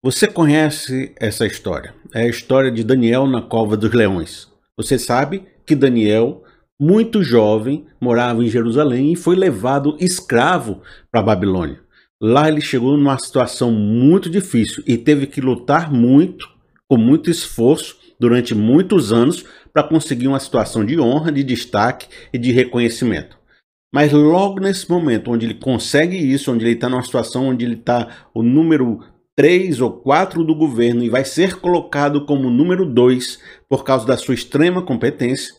Você conhece essa história? É a história de Daniel na cova dos leões. Você sabe que Daniel, muito jovem, morava em Jerusalém e foi levado escravo para a Babilônia. Lá ele chegou numa situação muito difícil e teve que lutar muito, com muito esforço, durante muitos anos, para conseguir uma situação de honra, de destaque e de reconhecimento. Mas logo nesse momento, onde ele consegue isso, onde ele está numa situação onde ele está o número três ou quatro do governo e vai ser colocado como número dois por causa da sua extrema competência,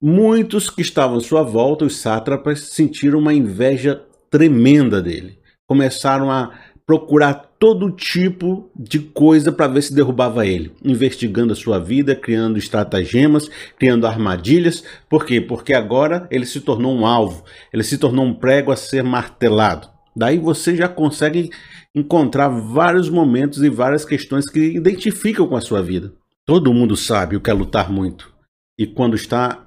muitos que estavam à sua volta, os sátrapas, sentiram uma inveja tremenda dele. Começaram a procurar todo tipo de coisa para ver se derrubava ele, investigando a sua vida, criando estratagemas, criando armadilhas. Por quê? Porque agora ele se tornou um alvo, ele se tornou um prego a ser martelado. Daí você já consegue encontrar vários momentos e várias questões que identificam com a sua vida. Todo mundo sabe o que é lutar muito. E quando está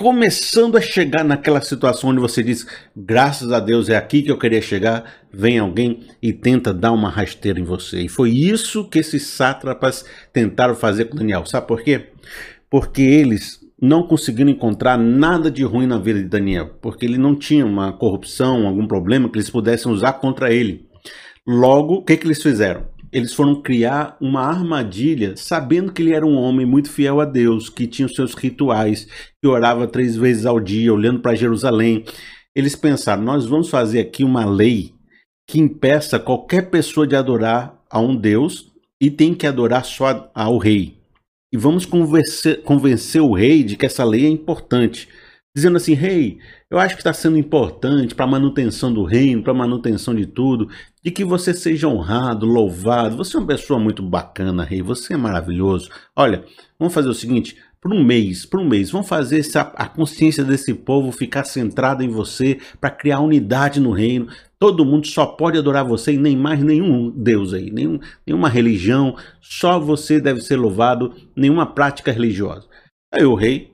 começando a chegar naquela situação onde você diz, graças a Deus é aqui que eu queria chegar, vem alguém e tenta dar uma rasteira em você. E foi isso que esses sátrapas tentaram fazer com Daniel. Sabe por quê? Porque eles não conseguiram encontrar nada de ruim na vida de Daniel, porque ele não tinha uma corrupção, algum problema que eles pudessem usar contra ele. Logo, o que, que eles fizeram? Eles foram criar uma armadilha, sabendo que ele era um homem muito fiel a Deus, que tinha os seus rituais, que orava três vezes ao dia, olhando para Jerusalém. Eles pensaram: nós vamos fazer aqui uma lei que impeça qualquer pessoa de adorar a um Deus e tem que adorar só ao rei e vamos convencer, convencer o rei de que essa lei é importante. Dizendo assim, rei, eu acho que está sendo importante para a manutenção do reino, para a manutenção de tudo, de que você seja honrado, louvado. Você é uma pessoa muito bacana, rei, você é maravilhoso. Olha, vamos fazer o seguinte: por um mês, por um mês, vamos fazer essa, a consciência desse povo ficar centrada em você para criar unidade no reino. Todo mundo só pode adorar você e nem mais nenhum Deus aí, nenhum, nenhuma religião, só você deve ser louvado, nenhuma prática religiosa. Aí o rei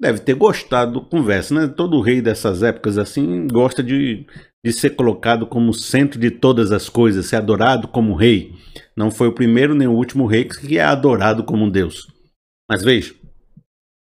deve ter gostado do conversa, né? Todo rei dessas épocas assim gosta de, de ser colocado como centro de todas as coisas, ser adorado como rei. Não foi o primeiro nem o último rei que é adorado como um Deus. Mas veja,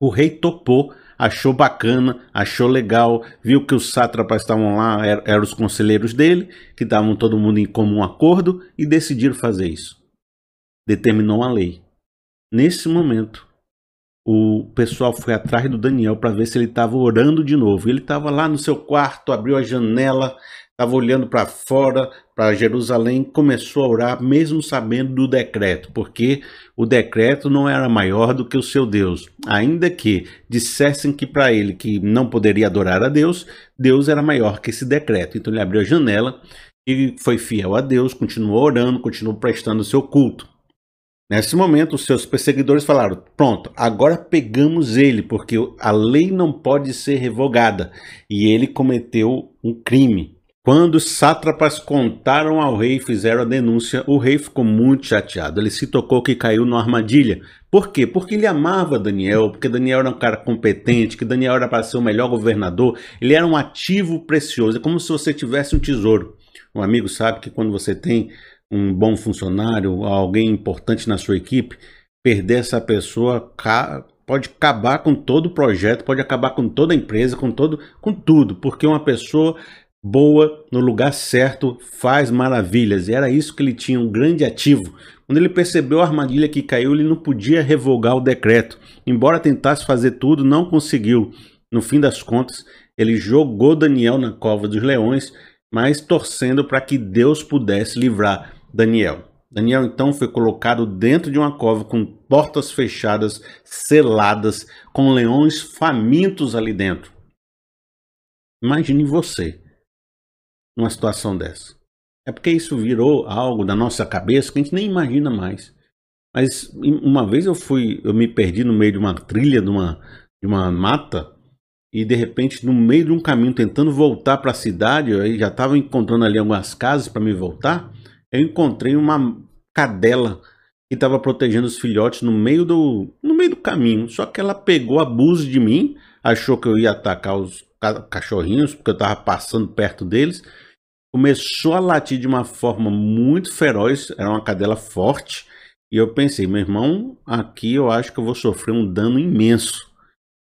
o rei topou achou bacana, achou legal, viu que os sátrapas estavam lá, eram, eram os conselheiros dele, que estavam todo mundo em comum acordo e decidiram fazer isso. Determinou uma lei. Nesse momento, o pessoal foi atrás do Daniel para ver se ele estava orando de novo. Ele estava lá no seu quarto, abriu a janela, estava olhando para fora, para Jerusalém, começou a orar, mesmo sabendo do decreto, porque o decreto não era maior do que o seu Deus. Ainda que dissessem que para ele que não poderia adorar a Deus, Deus era maior que esse decreto. Então ele abriu a janela e foi fiel a Deus, continuou orando, continuou prestando o seu culto. Nesse momento, os seus perseguidores falaram: Pronto, agora pegamos ele, porque a lei não pode ser revogada. E ele cometeu um crime. Quando os sátrapas contaram ao rei e fizeram a denúncia, o rei ficou muito chateado. Ele se tocou que caiu numa armadilha. Por quê? Porque ele amava Daniel, porque Daniel era um cara competente, que Daniel era para ser o melhor governador. Ele era um ativo precioso, é como se você tivesse um tesouro. Um amigo sabe que quando você tem um bom funcionário, alguém importante na sua equipe, perder essa pessoa pode acabar com todo o projeto, pode acabar com toda a empresa, com todo, com tudo, porque uma pessoa boa, no lugar certo, faz maravilhas. E era isso que ele tinha, um grande ativo. Quando ele percebeu a armadilha que caiu, ele não podia revogar o decreto. Embora tentasse fazer tudo, não conseguiu. No fim das contas, ele jogou Daniel na cova dos leões, mas torcendo para que Deus pudesse livrar Daniel. Daniel então foi colocado dentro de uma cova com portas fechadas, seladas, com leões famintos ali dentro. Imagine você numa situação dessa. É porque isso virou algo da nossa cabeça que a gente nem imagina mais. Mas uma vez eu fui, eu me perdi no meio de uma trilha, de uma, de uma mata, e de repente, no meio de um caminho, tentando voltar para a cidade, eu já estava encontrando ali algumas casas para me voltar. Eu encontrei uma cadela que estava protegendo os filhotes no meio do no meio do caminho. Só que ela pegou abuso de mim, achou que eu ia atacar os cachorrinhos porque eu estava passando perto deles começou a latir de uma forma muito feroz, era uma cadela forte, e eu pensei, meu irmão, aqui eu acho que eu vou sofrer um dano imenso,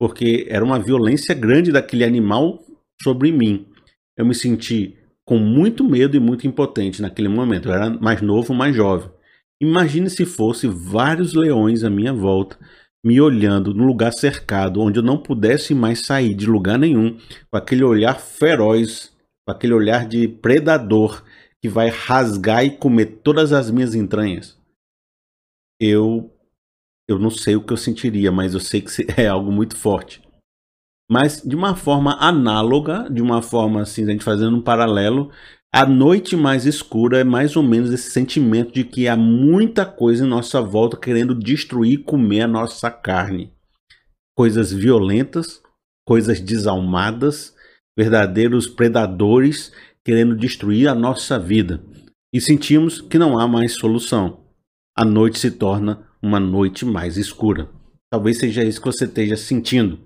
porque era uma violência grande daquele animal sobre mim. Eu me senti com muito medo e muito impotente naquele momento. Eu era mais novo, mais jovem. Imagine se fosse vários leões à minha volta, me olhando no lugar cercado, onde eu não pudesse mais sair de lugar nenhum, com aquele olhar feroz, com aquele olhar de predador que vai rasgar e comer todas as minhas entranhas. Eu eu não sei o que eu sentiria, mas eu sei que é algo muito forte mas de uma forma análoga, de uma forma assim, a gente fazendo um paralelo, a noite mais escura é mais ou menos esse sentimento de que há muita coisa em nossa volta querendo destruir e comer a nossa carne. Coisas violentas, coisas desalmadas, verdadeiros predadores querendo destruir a nossa vida. E sentimos que não há mais solução. A noite se torna uma noite mais escura. Talvez seja isso que você esteja sentindo.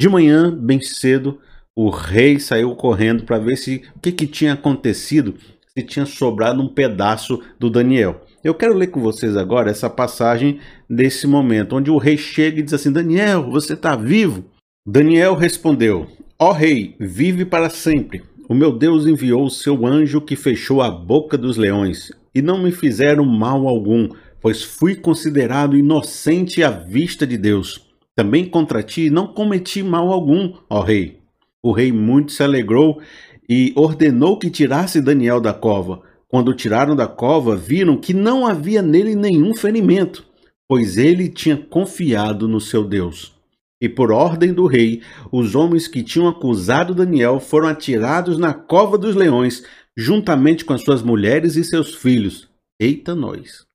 De manhã, bem cedo, o rei saiu correndo para ver se o que, que tinha acontecido, se tinha sobrado um pedaço do Daniel. Eu quero ler com vocês agora essa passagem desse momento, onde o rei chega e diz assim: Daniel, você está vivo? Daniel respondeu: Ó oh, rei, vive para sempre. O meu Deus enviou o seu anjo que fechou a boca dos leões, e não me fizeram mal algum, pois fui considerado inocente à vista de Deus. Também contra ti não cometi mal algum, ó rei. O rei muito se alegrou e ordenou que tirasse Daniel da cova. Quando tiraram da cova, viram que não havia nele nenhum ferimento, pois ele tinha confiado no seu Deus. E por ordem do rei, os homens que tinham acusado Daniel foram atirados na cova dos leões, juntamente com as suas mulheres e seus filhos. Eita nós!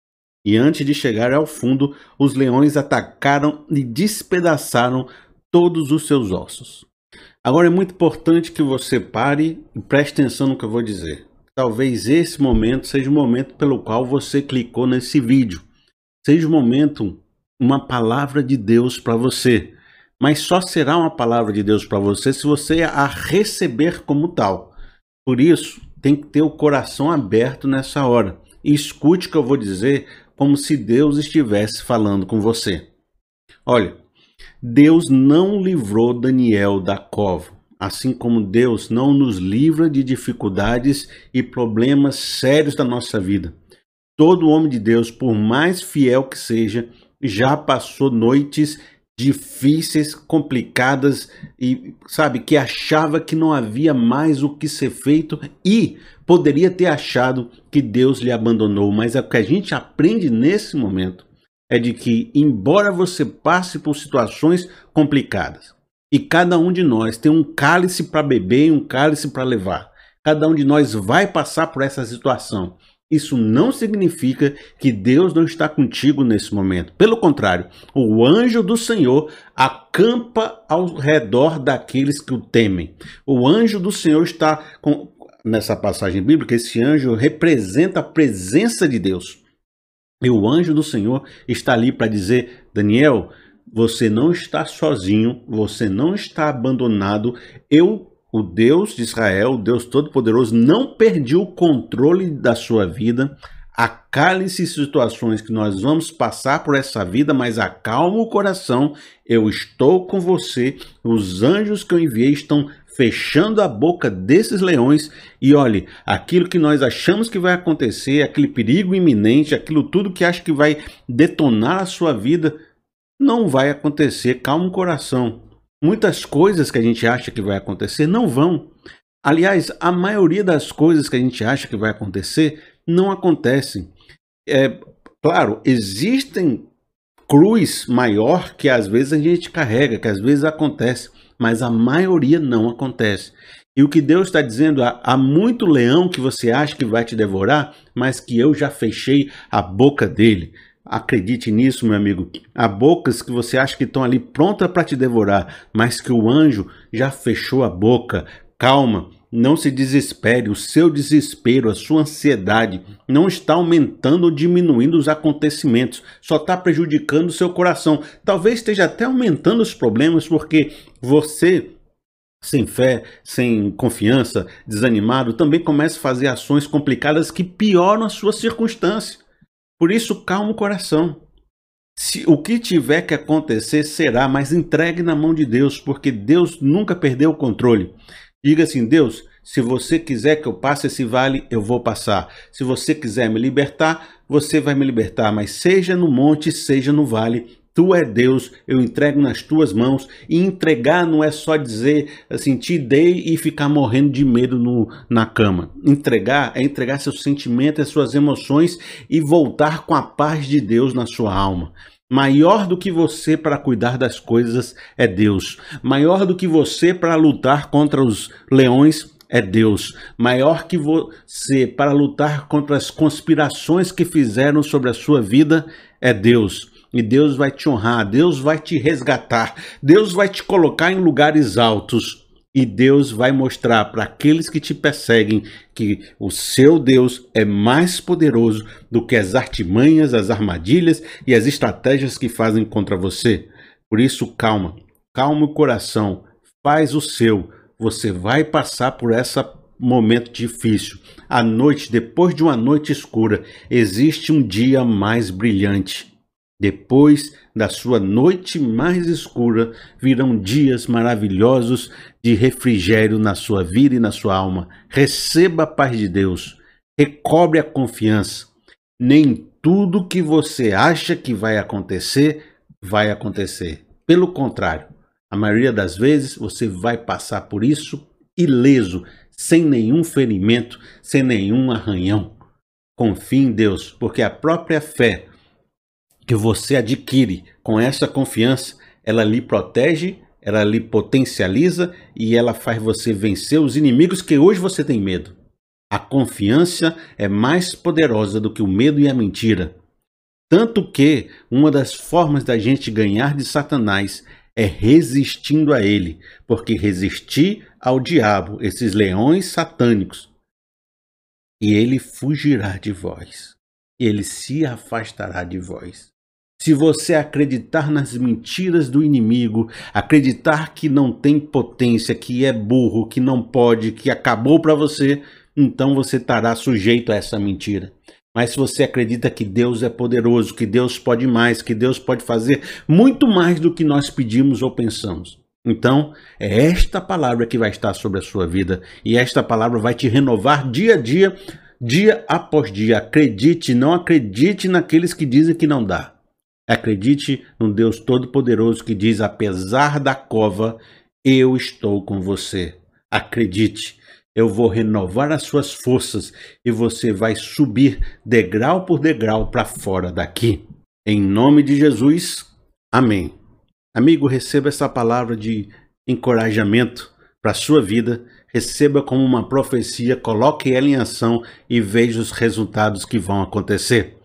E antes de chegar ao fundo, os leões atacaram e despedaçaram todos os seus ossos. Agora é muito importante que você pare e preste atenção no que eu vou dizer. Talvez esse momento seja o momento pelo qual você clicou nesse vídeo. Seja o momento, uma palavra de Deus para você. Mas só será uma palavra de Deus para você se você a receber como tal. Por isso, tem que ter o coração aberto nessa hora. E escute o que eu vou dizer como se Deus estivesse falando com você. Olha, Deus não livrou Daniel da cova, assim como Deus não nos livra de dificuldades e problemas sérios da nossa vida. Todo homem de Deus, por mais fiel que seja, já passou noites difíceis, complicadas e sabe que achava que não havia mais o que ser feito e poderia ter achado que Deus lhe abandonou, mas é o que a gente aprende nesse momento é de que embora você passe por situações complicadas e cada um de nós tem um cálice para beber e um cálice para levar, cada um de nós vai passar por essa situação. Isso não significa que Deus não está contigo nesse momento. Pelo contrário, o anjo do Senhor acampa ao redor daqueles que o temem. O anjo do Senhor está com, nessa passagem bíblica, esse anjo representa a presença de Deus. E o anjo do Senhor está ali para dizer: Daniel, você não está sozinho, você não está abandonado. Eu o Deus de Israel, o Deus Todo-Poderoso, não perdi o controle da sua vida. Acalhe-se situações que nós vamos passar por essa vida, mas acalma o coração. Eu estou com você. Os anjos que eu enviei estão fechando a boca desses leões. E olhe, aquilo que nós achamos que vai acontecer, aquele perigo iminente, aquilo tudo que acha que vai detonar a sua vida, não vai acontecer. Calma o coração. Muitas coisas que a gente acha que vai acontecer não vão. Aliás, a maioria das coisas que a gente acha que vai acontecer não acontecem. É, claro, existem cruz maior que às vezes a gente carrega, que às vezes acontece, mas a maioria não acontece. E o que Deus está dizendo, há muito leão que você acha que vai te devorar, mas que eu já fechei a boca dele. Acredite nisso, meu amigo. Há bocas que você acha que estão ali prontas para te devorar, mas que o anjo já fechou a boca. Calma, não se desespere. O seu desespero, a sua ansiedade não está aumentando ou diminuindo os acontecimentos, só está prejudicando o seu coração. Talvez esteja até aumentando os problemas porque você sem fé, sem confiança, desanimado, também começa a fazer ações complicadas que pioram a sua circunstância. Por isso, calma o coração. Se o que tiver que acontecer será, mas entregue na mão de Deus, porque Deus nunca perdeu o controle. Diga assim: Deus, se você quiser que eu passe esse vale, eu vou passar. Se você quiser me libertar, você vai me libertar. Mas seja no monte, seja no vale, Tu é Deus, eu entrego nas tuas mãos. E entregar não é só dizer assim, te dei e ficar morrendo de medo no, na cama. Entregar é entregar seus sentimentos, as suas emoções e voltar com a paz de Deus na sua alma. Maior do que você para cuidar das coisas é Deus. Maior do que você para lutar contra os leões é Deus. Maior que você para lutar contra as conspirações que fizeram sobre a sua vida é Deus e Deus vai te honrar, Deus vai te resgatar, Deus vai te colocar em lugares altos e Deus vai mostrar para aqueles que te perseguem que o seu Deus é mais poderoso do que as artimanhas, as armadilhas e as estratégias que fazem contra você. Por isso, calma, calma o coração, faz o seu. Você vai passar por esse momento difícil. À noite, depois de uma noite escura, existe um dia mais brilhante. Depois da sua noite mais escura, virão dias maravilhosos de refrigério na sua vida e na sua alma. Receba a paz de Deus, recobre a confiança. Nem tudo que você acha que vai acontecer, vai acontecer. Pelo contrário, a maioria das vezes você vai passar por isso ileso, sem nenhum ferimento, sem nenhum arranhão. Confie em Deus, porque a própria fé que você adquire com essa confiança, ela lhe protege, ela lhe potencializa e ela faz você vencer os inimigos que hoje você tem medo. A confiança é mais poderosa do que o medo e a mentira. Tanto que uma das formas da gente ganhar de Satanás é resistindo a ele, porque resistir ao diabo, esses leões satânicos, e ele fugirá de vós, ele se afastará de vós. Se você acreditar nas mentiras do inimigo, acreditar que não tem potência, que é burro, que não pode, que acabou para você, então você estará sujeito a essa mentira. Mas se você acredita que Deus é poderoso, que Deus pode mais, que Deus pode fazer muito mais do que nós pedimos ou pensamos. Então, é esta palavra que vai estar sobre a sua vida e esta palavra vai te renovar dia a dia, dia após dia. Acredite, não acredite naqueles que dizem que não dá. Acredite no Deus Todo-Poderoso que diz: apesar da cova, eu estou com você. Acredite, eu vou renovar as suas forças e você vai subir degrau por degrau para fora daqui. Em nome de Jesus, amém. Amigo, receba essa palavra de encorajamento para a sua vida, receba como uma profecia, coloque ela em ação e veja os resultados que vão acontecer.